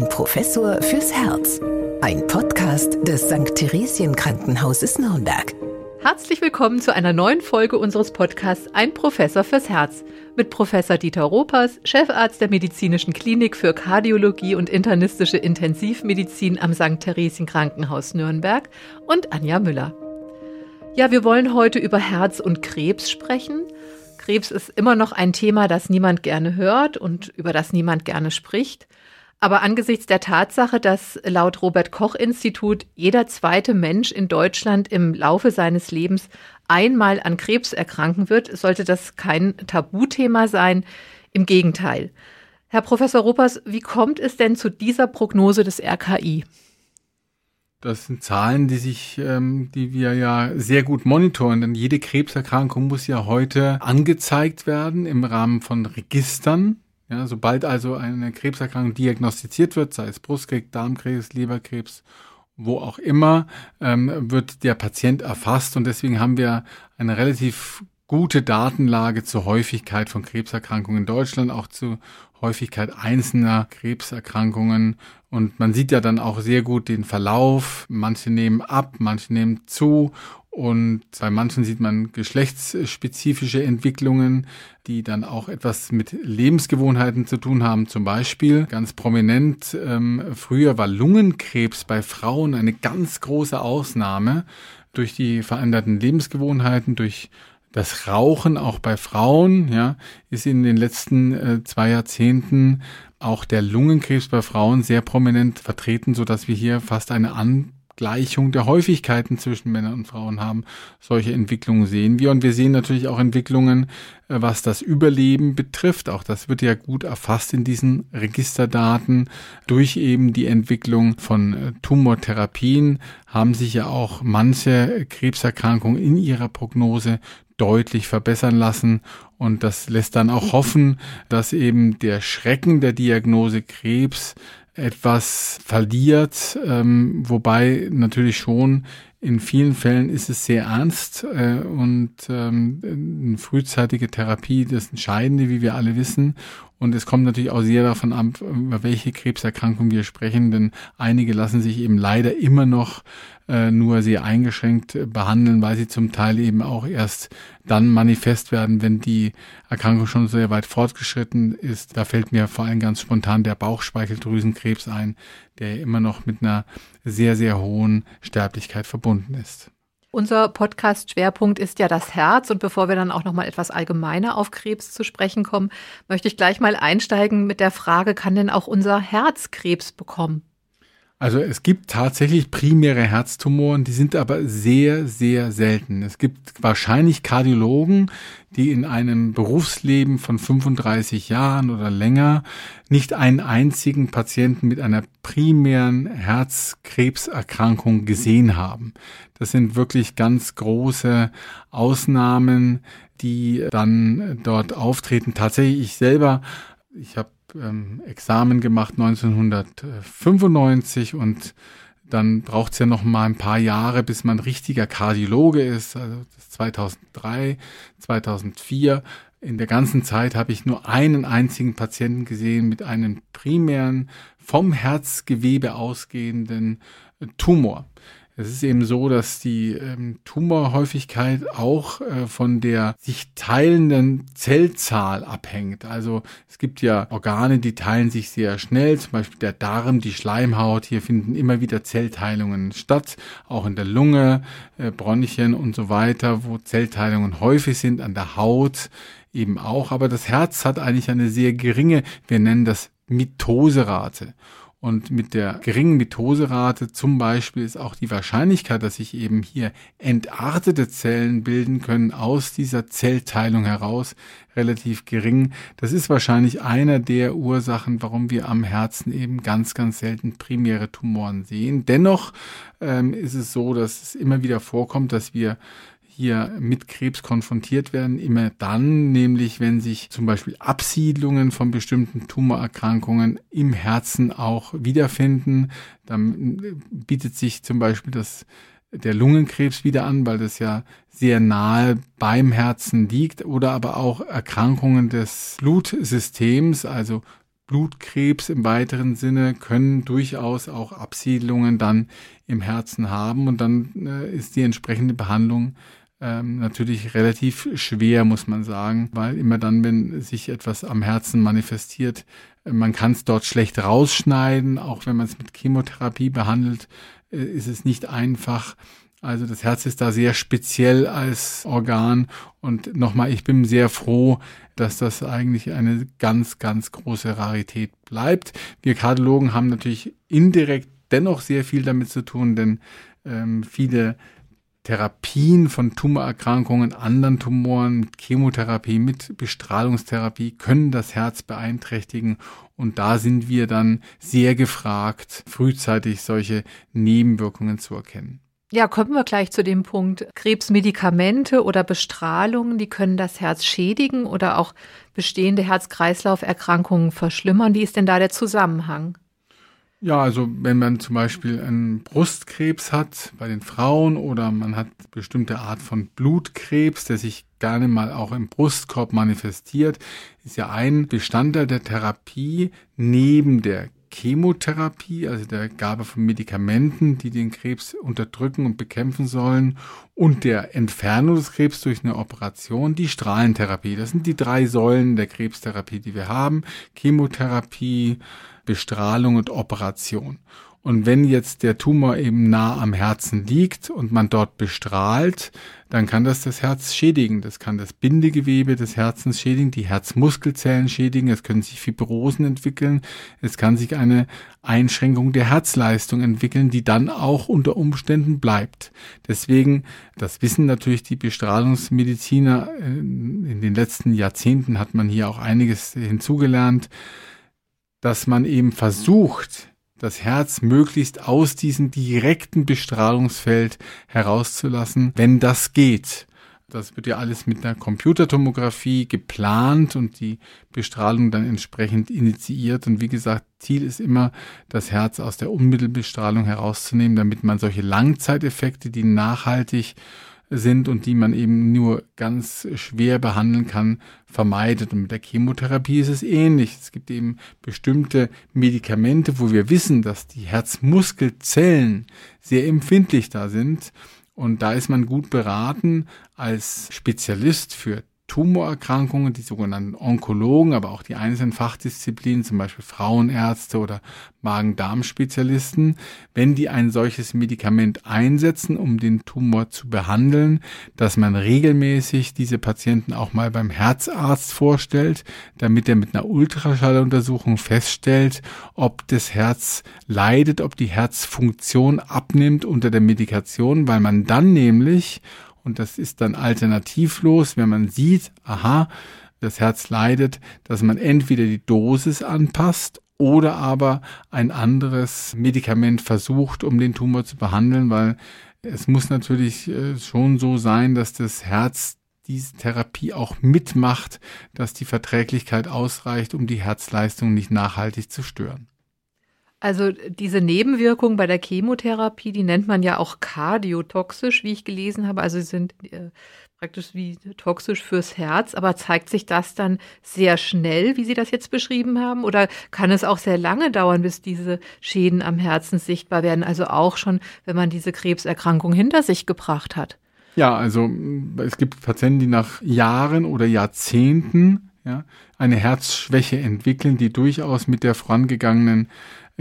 Ein Professor fürs Herz. Ein Podcast des St. Theresien Krankenhauses Nürnberg. Herzlich willkommen zu einer neuen Folge unseres Podcasts Ein Professor fürs Herz mit Professor Dieter Ropers, Chefarzt der Medizinischen Klinik für Kardiologie und internistische Intensivmedizin am St. Theresien Krankenhaus Nürnberg und Anja Müller. Ja, wir wollen heute über Herz und Krebs sprechen. Krebs ist immer noch ein Thema, das niemand gerne hört und über das niemand gerne spricht. Aber angesichts der Tatsache, dass laut Robert Koch Institut jeder zweite Mensch in Deutschland im Laufe seines Lebens einmal an Krebs erkranken wird, sollte das kein Tabuthema sein. Im Gegenteil. Herr Professor Ruppers, wie kommt es denn zu dieser Prognose des RKI? Das sind Zahlen, die sich, ähm, die wir ja sehr gut monitoren, denn jede Krebserkrankung muss ja heute angezeigt werden im Rahmen von Registern. Ja, sobald also eine Krebserkrankung diagnostiziert wird, sei es Brustkrebs, Darmkrebs, Leberkrebs, wo auch immer, ähm, wird der Patient erfasst und deswegen haben wir eine relativ gute Datenlage zur Häufigkeit von Krebserkrankungen in Deutschland, auch zur Häufigkeit einzelner Krebserkrankungen. Und man sieht ja dann auch sehr gut den Verlauf. Manche nehmen ab, manche nehmen zu. Und bei manchen sieht man geschlechtsspezifische Entwicklungen, die dann auch etwas mit Lebensgewohnheiten zu tun haben. Zum Beispiel ganz prominent, ähm, früher war Lungenkrebs bei Frauen eine ganz große Ausnahme durch die veränderten Lebensgewohnheiten, durch das Rauchen auch bei Frauen, ja, ist in den letzten äh, zwei Jahrzehnten auch der Lungenkrebs bei Frauen sehr prominent vertreten, so dass wir hier fast eine An Gleichung der Häufigkeiten zwischen Männern und Frauen haben. Solche Entwicklungen sehen wir. Und wir sehen natürlich auch Entwicklungen, äh, was das Überleben betrifft. Auch das wird ja gut erfasst in diesen Registerdaten. Durch eben die Entwicklung von äh, Tumortherapien haben sich ja auch manche Krebserkrankungen in ihrer Prognose deutlich verbessern lassen. Und das lässt dann auch hoffen, dass eben der Schrecken der Diagnose Krebs etwas verliert, ähm, wobei natürlich schon in vielen Fällen ist es sehr ernst äh, und ähm, eine frühzeitige Therapie das Entscheidende, wie wir alle wissen. Und es kommt natürlich auch sehr davon ab, über welche Krebserkrankung wir sprechen, denn einige lassen sich eben leider immer noch äh, nur sehr eingeschränkt behandeln, weil sie zum Teil eben auch erst dann manifest werden, wenn die Erkrankung schon sehr weit fortgeschritten ist. Da fällt mir vor allem ganz spontan der Bauchspeicheldrüsenkrebs ein, der immer noch mit einer sehr, sehr hohen Sterblichkeit verbunden ist. Unser Podcast-Schwerpunkt ist ja das Herz. Und bevor wir dann auch noch mal etwas allgemeiner auf Krebs zu sprechen kommen, möchte ich gleich mal einsteigen mit der Frage, kann denn auch unser Herz Krebs bekommen? Also es gibt tatsächlich primäre Herztumoren, die sind aber sehr, sehr selten. Es gibt wahrscheinlich Kardiologen, die in einem Berufsleben von 35 Jahren oder länger nicht einen einzigen Patienten mit einer primären Herzkrebserkrankung gesehen haben. Das sind wirklich ganz große Ausnahmen, die dann dort auftreten. Tatsächlich ich selber, ich habe ähm, Examen gemacht 1995 und dann braucht es ja noch mal ein paar Jahre, bis man richtiger Kardiologe ist. Also 2003, 2004. In der ganzen Zeit habe ich nur einen einzigen Patienten gesehen mit einem primären, vom Herzgewebe ausgehenden Tumor. Es ist eben so, dass die ähm, Tumorhäufigkeit auch äh, von der sich teilenden Zellzahl abhängt. Also es gibt ja Organe, die teilen sich sehr schnell, zum Beispiel der Darm, die Schleimhaut. Hier finden immer wieder Zellteilungen statt, auch in der Lunge, äh, Bronchien und so weiter, wo Zellteilungen häufig sind, an der Haut eben auch. Aber das Herz hat eigentlich eine sehr geringe, wir nennen das Mitoserate. Und mit der geringen Mitoserate zum Beispiel ist auch die Wahrscheinlichkeit, dass sich eben hier entartete Zellen bilden können aus dieser Zellteilung heraus relativ gering. Das ist wahrscheinlich einer der Ursachen, warum wir am Herzen eben ganz, ganz selten primäre Tumoren sehen. Dennoch ähm, ist es so, dass es immer wieder vorkommt, dass wir hier mit Krebs konfrontiert werden, immer dann, nämlich wenn sich zum Beispiel Absiedlungen von bestimmten Tumorerkrankungen im Herzen auch wiederfinden. Dann bietet sich zum Beispiel das der Lungenkrebs wieder an, weil das ja sehr nahe beim Herzen liegt oder aber auch Erkrankungen des Blutsystems, also Blutkrebs im weiteren Sinne können durchaus auch Absiedlungen dann im Herzen haben und dann äh, ist die entsprechende Behandlung ähm, natürlich relativ schwer, muss man sagen, weil immer dann, wenn sich etwas am Herzen manifestiert, äh, man kann es dort schlecht rausschneiden, auch wenn man es mit Chemotherapie behandelt, äh, ist es nicht einfach. Also das Herz ist da sehr speziell als Organ und nochmal, ich bin sehr froh, dass das eigentlich eine ganz, ganz große Rarität bleibt. Wir Kardiologen haben natürlich indirekt dennoch sehr viel damit zu tun, denn ähm, viele Therapien von Tumorerkrankungen, anderen Tumoren, mit Chemotherapie, mit Bestrahlungstherapie können das Herz beeinträchtigen. Und da sind wir dann sehr gefragt, frühzeitig solche Nebenwirkungen zu erkennen. Ja, kommen wir gleich zu dem Punkt. Krebsmedikamente oder Bestrahlungen, die können das Herz schädigen oder auch bestehende Herz-Kreislauf-Erkrankungen verschlimmern. Wie ist denn da der Zusammenhang? Ja, also wenn man zum Beispiel einen Brustkrebs hat bei den Frauen oder man hat bestimmte Art von Blutkrebs, der sich gerne mal auch im Brustkorb manifestiert, ist ja ein Bestandteil der Therapie neben der Chemotherapie, also der Gabe von Medikamenten, die den Krebs unterdrücken und bekämpfen sollen, und der Entfernung des Krebs durch eine Operation, die Strahlentherapie. Das sind die drei Säulen der Krebstherapie, die wir haben. Chemotherapie, Bestrahlung und Operation. Und wenn jetzt der Tumor eben nah am Herzen liegt und man dort bestrahlt, dann kann das das Herz schädigen. Das kann das Bindegewebe des Herzens schädigen, die Herzmuskelzellen schädigen, es können sich Fibrosen entwickeln, es kann sich eine Einschränkung der Herzleistung entwickeln, die dann auch unter Umständen bleibt. Deswegen, das wissen natürlich die Bestrahlungsmediziner, äh, in den letzten Jahrzehnten hat man hier auch einiges hinzugelernt, dass man eben versucht, das Herz möglichst aus diesem direkten Bestrahlungsfeld herauszulassen, wenn das geht. Das wird ja alles mit einer Computertomographie geplant und die Bestrahlung dann entsprechend initiiert. Und wie gesagt, Ziel ist immer, das Herz aus der Unmittelbestrahlung herauszunehmen, damit man solche Langzeiteffekte, die nachhaltig sind und die man eben nur ganz schwer behandeln kann, vermeidet. Und mit der Chemotherapie ist es ähnlich. Es gibt eben bestimmte Medikamente, wo wir wissen, dass die Herzmuskelzellen sehr empfindlich da sind. Und da ist man gut beraten, als Spezialist für Tumorerkrankungen, die sogenannten Onkologen, aber auch die einzelnen Fachdisziplinen, zum Beispiel Frauenärzte oder Magen-Darm-Spezialisten, wenn die ein solches Medikament einsetzen, um den Tumor zu behandeln, dass man regelmäßig diese Patienten auch mal beim Herzarzt vorstellt, damit er mit einer Ultraschalluntersuchung feststellt, ob das Herz leidet, ob die Herzfunktion abnimmt unter der Medikation, weil man dann nämlich und das ist dann alternativlos, wenn man sieht, aha, das Herz leidet, dass man entweder die Dosis anpasst oder aber ein anderes Medikament versucht, um den Tumor zu behandeln, weil es muss natürlich äh, schon so sein, dass das Herz diese Therapie auch mitmacht, dass die Verträglichkeit ausreicht, um die Herzleistung nicht nachhaltig zu stören. Also diese Nebenwirkungen bei der Chemotherapie, die nennt man ja auch kardiotoxisch, wie ich gelesen habe. Also sie sind äh, praktisch wie toxisch fürs Herz. Aber zeigt sich das dann sehr schnell, wie Sie das jetzt beschrieben haben? Oder kann es auch sehr lange dauern, bis diese Schäden am Herzen sichtbar werden? Also auch schon, wenn man diese Krebserkrankung hinter sich gebracht hat? Ja, also es gibt Patienten, die nach Jahren oder Jahrzehnten ja, eine Herzschwäche entwickeln, die durchaus mit der vorangegangenen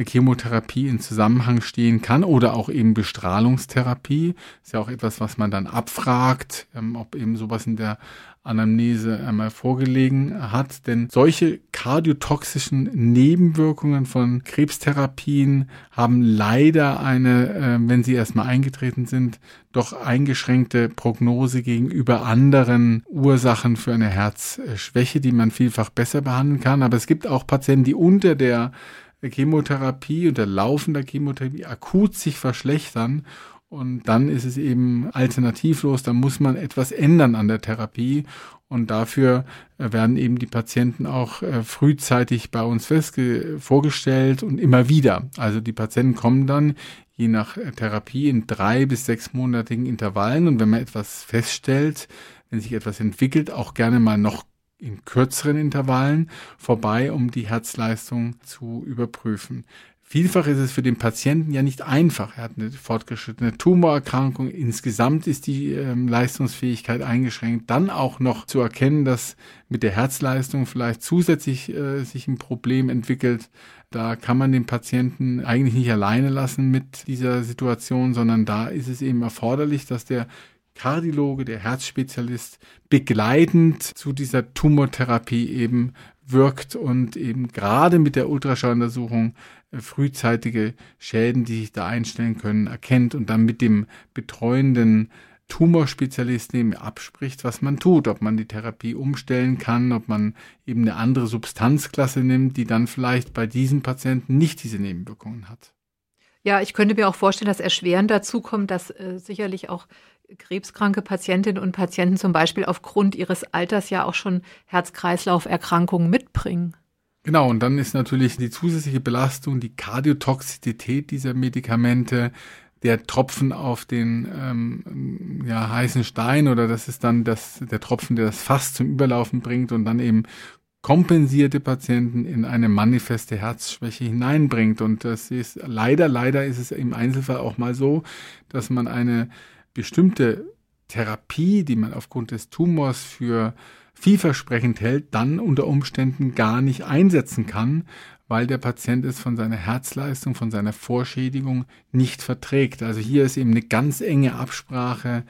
Chemotherapie in Zusammenhang stehen kann oder auch eben Bestrahlungstherapie. Ist ja auch etwas, was man dann abfragt, ähm, ob eben sowas in der Anamnese einmal vorgelegen hat. Denn solche kardiotoxischen Nebenwirkungen von Krebstherapien haben leider eine, äh, wenn sie erstmal eingetreten sind, doch eingeschränkte Prognose gegenüber anderen Ursachen für eine Herzschwäche, die man vielfach besser behandeln kann. Aber es gibt auch Patienten, die unter der Chemotherapie und der laufender Chemotherapie akut sich verschlechtern. Und dann ist es eben alternativlos, da muss man etwas ändern an der Therapie. Und dafür äh, werden eben die Patienten auch äh, frühzeitig bei uns vorgestellt und immer wieder. Also die Patienten kommen dann je nach äh, Therapie in drei bis sechsmonatigen Intervallen. Und wenn man etwas feststellt, wenn sich etwas entwickelt, auch gerne mal noch in kürzeren Intervallen vorbei, um die Herzleistung zu überprüfen. Vielfach ist es für den Patienten ja nicht einfach. Er hat eine fortgeschrittene Tumorerkrankung. Insgesamt ist die ähm, Leistungsfähigkeit eingeschränkt. Dann auch noch zu erkennen, dass mit der Herzleistung vielleicht zusätzlich äh, sich ein Problem entwickelt. Da kann man den Patienten eigentlich nicht alleine lassen mit dieser Situation, sondern da ist es eben erforderlich, dass der Kardiologe, der Herzspezialist begleitend zu dieser Tumortherapie eben wirkt und eben gerade mit der Ultraschalluntersuchung äh, frühzeitige Schäden, die sich da einstellen können, erkennt und dann mit dem betreuenden Tumorspezialisten eben abspricht, was man tut, ob man die Therapie umstellen kann, ob man eben eine andere Substanzklasse nimmt, die dann vielleicht bei diesen Patienten nicht diese Nebenwirkungen hat. Ja, ich könnte mir auch vorstellen, dass erschwerend dazu kommt, dass äh, sicherlich auch krebskranke Patientinnen und Patienten zum Beispiel aufgrund ihres Alters ja auch schon Herz-Kreislauf-Erkrankungen mitbringen. Genau, und dann ist natürlich die zusätzliche Belastung, die Kardiotoxizität dieser Medikamente, der Tropfen auf den ähm, ja, heißen Stein oder das ist dann das, der Tropfen, der das Fass zum Überlaufen bringt und dann eben kompensierte Patienten in eine manifeste Herzschwäche hineinbringt. Und das ist leider, leider ist es im Einzelfall auch mal so, dass man eine bestimmte Therapie, die man aufgrund des Tumors für vielversprechend hält, dann unter Umständen gar nicht einsetzen kann, weil der Patient es von seiner Herzleistung, von seiner Vorschädigung nicht verträgt. Also hier ist eben eine ganz enge Absprache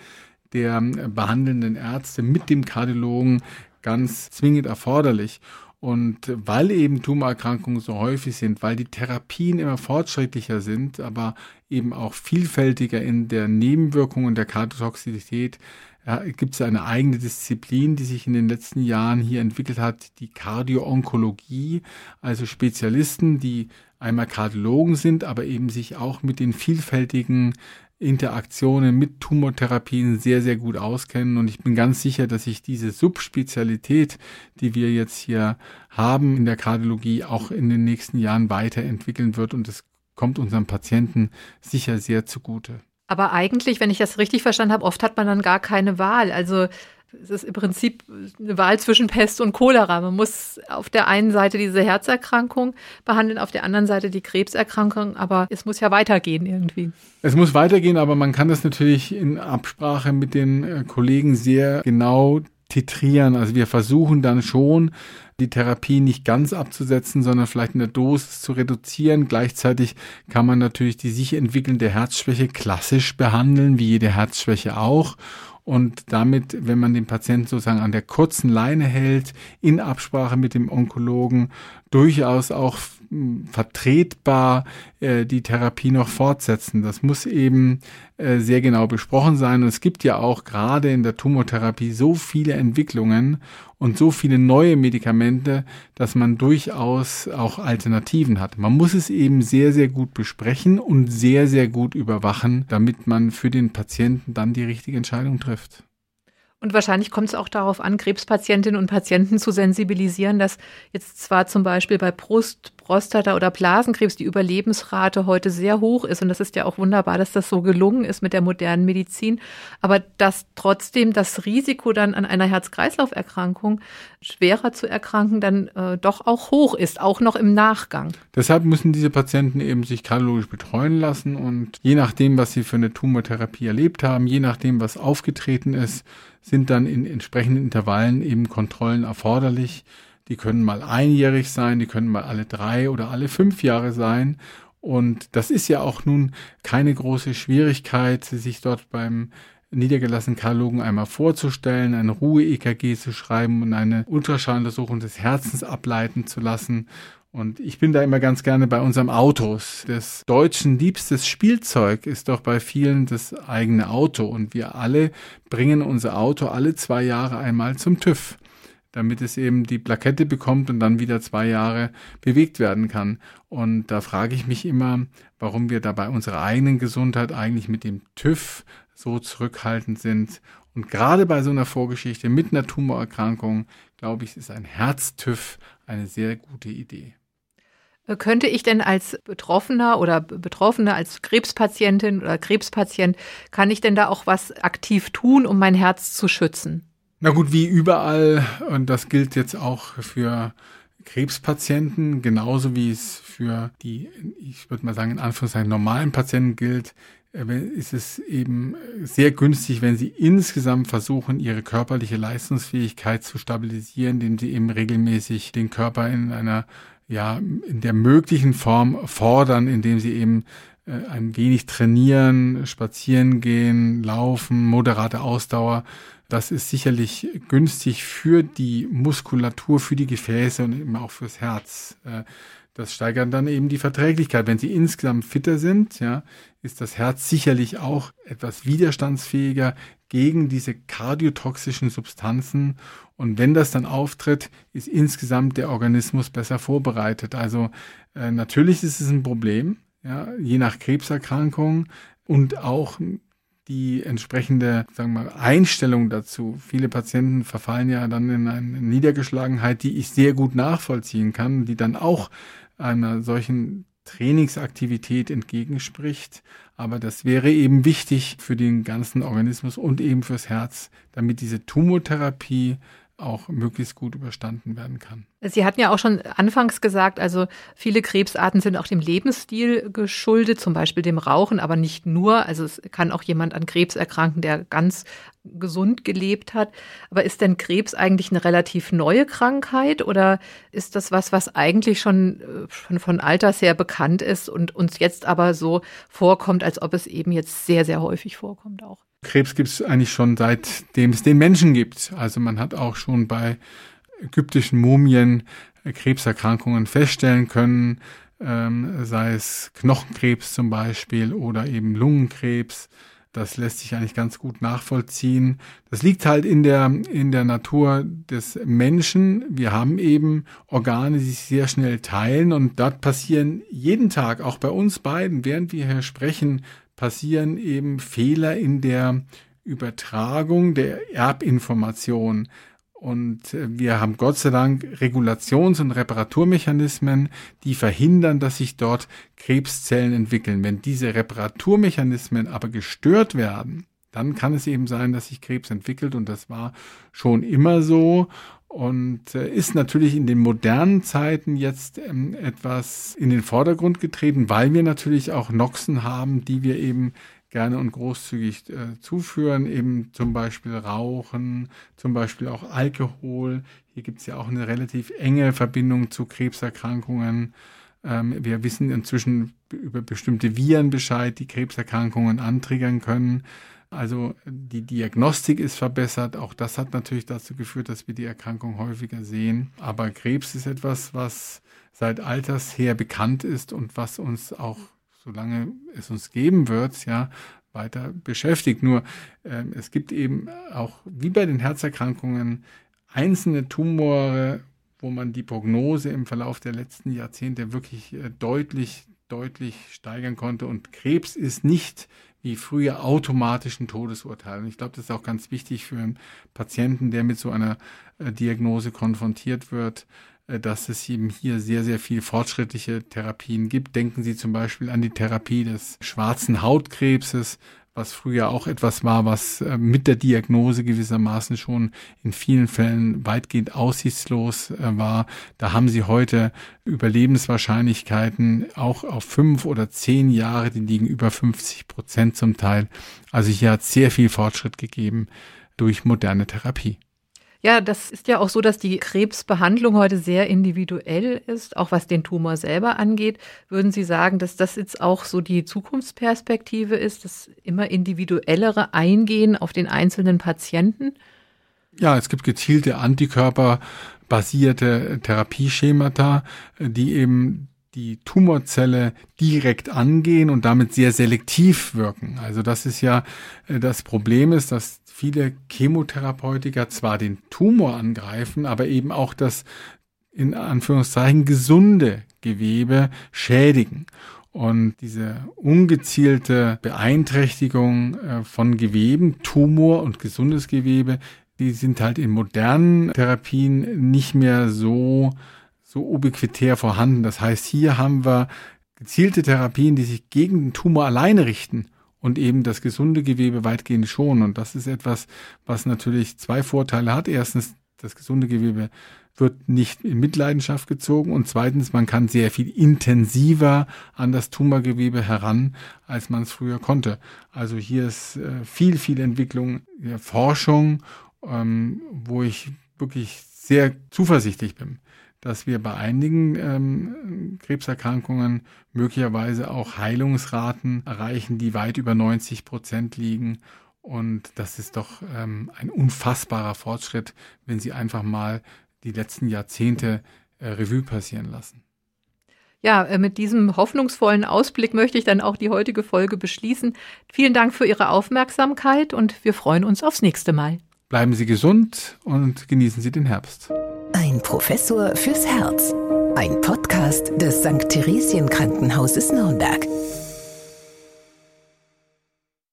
der behandelnden Ärzte mit dem Kardiologen ganz zwingend erforderlich. Und weil eben Tumorerkrankungen so häufig sind, weil die Therapien immer fortschrittlicher sind, aber eben auch vielfältiger in der Nebenwirkung und der Kardiotoxizität, ja, gibt es eine eigene Disziplin, die sich in den letzten Jahren hier entwickelt hat, die Kardioonkologie, also Spezialisten, die einmal Kardiologen sind, aber eben sich auch mit den vielfältigen Interaktionen mit Tumortherapien sehr, sehr gut auskennen. Und ich bin ganz sicher, dass sich diese Subspezialität, die wir jetzt hier haben in der Kardiologie, auch in den nächsten Jahren weiterentwickeln wird. Und es kommt unseren Patienten sicher sehr zugute. Aber eigentlich, wenn ich das richtig verstanden habe, oft hat man dann gar keine Wahl. Also es ist im Prinzip eine Wahl zwischen Pest und Cholera. Man muss auf der einen Seite diese Herzerkrankung behandeln, auf der anderen Seite die Krebserkrankung, aber es muss ja weitergehen irgendwie. Es muss weitergehen, aber man kann das natürlich in Absprache mit den äh, Kollegen sehr genau titrieren. Also wir versuchen dann schon, die Therapie nicht ganz abzusetzen, sondern vielleicht in der Dosis zu reduzieren. Gleichzeitig kann man natürlich die sich entwickelnde Herzschwäche klassisch behandeln, wie jede Herzschwäche auch und damit, wenn man den Patienten sozusagen an der kurzen Leine hält, in Absprache mit dem Onkologen, durchaus auch vertretbar äh, die Therapie noch fortsetzen. Das muss eben äh, sehr genau besprochen sein. Und es gibt ja auch gerade in der Tumortherapie so viele Entwicklungen und so viele neue Medikamente, dass man durchaus auch Alternativen hat. Man muss es eben sehr, sehr gut besprechen und sehr, sehr gut überwachen, damit man für den Patienten dann die richtige Entscheidung trifft. Und wahrscheinlich kommt es auch darauf an, Krebspatientinnen und Patienten zu sensibilisieren, dass jetzt zwar zum Beispiel bei Brust, Prostata oder Blasenkrebs die Überlebensrate heute sehr hoch ist. Und das ist ja auch wunderbar, dass das so gelungen ist mit der modernen Medizin. Aber dass trotzdem das Risiko dann an einer Herz-Kreislauf-Erkrankung schwerer zu erkranken dann äh, doch auch hoch ist, auch noch im Nachgang. Deshalb müssen diese Patienten eben sich kardiologisch betreuen lassen und je nachdem, was sie für eine Tumortherapie erlebt haben, je nachdem, was aufgetreten ist, sind dann in entsprechenden Intervallen eben Kontrollen erforderlich. Die können mal einjährig sein, die können mal alle drei oder alle fünf Jahre sein. Und das ist ja auch nun keine große Schwierigkeit, sich dort beim niedergelassenen Kardiologen einmal vorzustellen, eine Ruhe-EKG zu schreiben und eine Ultraschalluntersuchung des Herzens ableiten zu lassen. Und ich bin da immer ganz gerne bei unserem Autos. Des Deutschen liebstes Spielzeug ist doch bei vielen das eigene Auto. Und wir alle bringen unser Auto alle zwei Jahre einmal zum TÜV damit es eben die Plakette bekommt und dann wieder zwei Jahre bewegt werden kann. Und da frage ich mich immer, warum wir da bei unserer eigenen Gesundheit eigentlich mit dem TÜV so zurückhaltend sind. Und gerade bei so einer Vorgeschichte mit einer Tumorerkrankung, glaube ich, ist ein Herztüv eine sehr gute Idee. Könnte ich denn als Betroffener oder Betroffene, als Krebspatientin oder Krebspatient, kann ich denn da auch was aktiv tun, um mein Herz zu schützen? Na gut, wie überall, und das gilt jetzt auch für Krebspatienten, genauso wie es für die, ich würde mal sagen, in Anführungszeichen normalen Patienten gilt, äh, ist es eben sehr günstig, wenn Sie insgesamt versuchen, Ihre körperliche Leistungsfähigkeit zu stabilisieren, indem Sie eben regelmäßig den Körper in einer, ja, in der möglichen Form fordern, indem Sie eben äh, ein wenig trainieren, spazieren gehen, laufen, moderate Ausdauer. Das ist sicherlich günstig für die Muskulatur, für die Gefäße und eben auch fürs Herz. Äh, das steigert dann eben die Verträglichkeit. Wenn sie insgesamt fitter sind, ja, ist das Herz sicherlich auch etwas widerstandsfähiger gegen diese kardiotoxischen Substanzen. Und wenn das dann auftritt, ist insgesamt der Organismus besser vorbereitet. Also äh, natürlich ist es ein Problem, ja, je nach Krebserkrankung und auch die entsprechende sagen wir, Einstellung dazu. Viele Patienten verfallen ja dann in eine Niedergeschlagenheit, die ich sehr gut nachvollziehen kann, die dann auch einer solchen Trainingsaktivität entgegenspricht. Aber das wäre eben wichtig für den ganzen Organismus und eben fürs Herz, damit diese Tumortherapie auch möglichst gut überstanden werden kann. Sie hatten ja auch schon anfangs gesagt, also viele Krebsarten sind auch dem Lebensstil geschuldet, zum Beispiel dem Rauchen, aber nicht nur. Also es kann auch jemand an Krebs erkranken, der ganz gesund gelebt hat. Aber ist denn Krebs eigentlich eine relativ neue Krankheit oder ist das was, was eigentlich schon, schon äh, von Alters her bekannt ist und uns jetzt aber so vorkommt, als ob es eben jetzt sehr, sehr häufig vorkommt auch? Krebs gibt es eigentlich schon seitdem es den Menschen gibt. Also man hat auch schon bei ägyptischen Mumien Krebserkrankungen feststellen können, ähm, sei es Knochenkrebs zum Beispiel oder eben Lungenkrebs. Das lässt sich eigentlich ganz gut nachvollziehen. Das liegt halt in der, in der Natur des Menschen. Wir haben eben Organe, die sich sehr schnell teilen und dort passieren jeden Tag, auch bei uns beiden, während wir hier sprechen, passieren eben Fehler in der Übertragung der Erbinformation. Und äh, wir haben Gott sei Dank Regulations- und Reparaturmechanismen, die verhindern, dass sich dort Krebszellen entwickeln. Wenn diese Reparaturmechanismen aber gestört werden, dann kann es eben sein, dass sich Krebs entwickelt und das war schon immer so und äh, ist natürlich in den modernen Zeiten jetzt ähm, etwas in den Vordergrund getreten, weil wir natürlich auch Noxen haben, die wir eben gerne und großzügig äh, zuführen, eben zum Beispiel Rauchen, zum Beispiel auch Alkohol. Hier gibt es ja auch eine relativ enge Verbindung zu Krebserkrankungen. Ähm, wir wissen inzwischen über bestimmte Viren Bescheid, die Krebserkrankungen antriggern können. Also die Diagnostik ist verbessert. Auch das hat natürlich dazu geführt, dass wir die Erkrankung häufiger sehen. Aber Krebs ist etwas, was seit Alters her bekannt ist und was uns auch solange es uns geben wird, ja, weiter beschäftigt. Nur äh, es gibt eben auch, wie bei den Herzerkrankungen, einzelne Tumore, wo man die Prognose im Verlauf der letzten Jahrzehnte wirklich äh, deutlich, deutlich steigern konnte. Und Krebs ist nicht wie früher automatisch ein Todesurteil. Und ich glaube, das ist auch ganz wichtig für einen Patienten, der mit so einer äh, Diagnose konfrontiert wird, äh, dass es eben hier sehr, sehr viel fortschrittliche Therapien gibt. Denken Sie zum Beispiel an die Therapie des schwarzen Hautkrebses, was früher auch etwas war, was äh, mit der Diagnose gewissermaßen schon in vielen Fällen weitgehend aussichtslos äh, war. Da haben Sie heute Überlebenswahrscheinlichkeiten auch auf fünf oder zehn Jahre, die liegen über 50 Prozent zum Teil. Also hier hat sehr viel Fortschritt gegeben durch moderne Therapie. Ja, das ist ja auch so, dass die Krebsbehandlung heute sehr individuell ist, auch was den Tumor selber angeht. Würden Sie sagen, dass das jetzt auch so die Zukunftsperspektive ist, das immer individuellere Eingehen auf den einzelnen Patienten? Ja, es gibt gezielte Antikörperbasierte Therapieschemata, die eben die Tumorzelle direkt angehen und damit sehr selektiv wirken. Also das ist ja äh, das Problem ist, dass viele Chemotherapeutika zwar den Tumor angreifen, aber eben auch das in Anführungszeichen gesunde Gewebe schädigen. Und diese ungezielte Beeinträchtigung äh, von Geweben, Tumor und gesundes Gewebe, die sind halt in modernen Therapien nicht mehr so, so ubiquitär vorhanden. Das heißt, hier haben wir gezielte Therapien, die sich gegen den Tumor alleine richten und eben das gesunde Gewebe weitgehend schonen. Und das ist etwas, was natürlich zwei Vorteile hat. Erstens, das gesunde Gewebe wird nicht in Mitleidenschaft gezogen und zweitens, man kann sehr viel intensiver an das Tumorgewebe heran, als man es früher konnte. Also hier ist äh, viel, viel Entwicklung, Forschung, ähm, wo ich wirklich sehr zuversichtlich bin dass wir bei einigen ähm, Krebserkrankungen möglicherweise auch Heilungsraten erreichen, die weit über 90 Prozent liegen. Und das ist doch ähm, ein unfassbarer Fortschritt, wenn Sie einfach mal die letzten Jahrzehnte äh, Revue passieren lassen. Ja, äh, mit diesem hoffnungsvollen Ausblick möchte ich dann auch die heutige Folge beschließen. Vielen Dank für Ihre Aufmerksamkeit und wir freuen uns aufs nächste Mal. Bleiben Sie gesund und genießen Sie den Herbst. Ein Professor fürs Herz. Ein Podcast des St. Theresien Krankenhauses Nürnberg.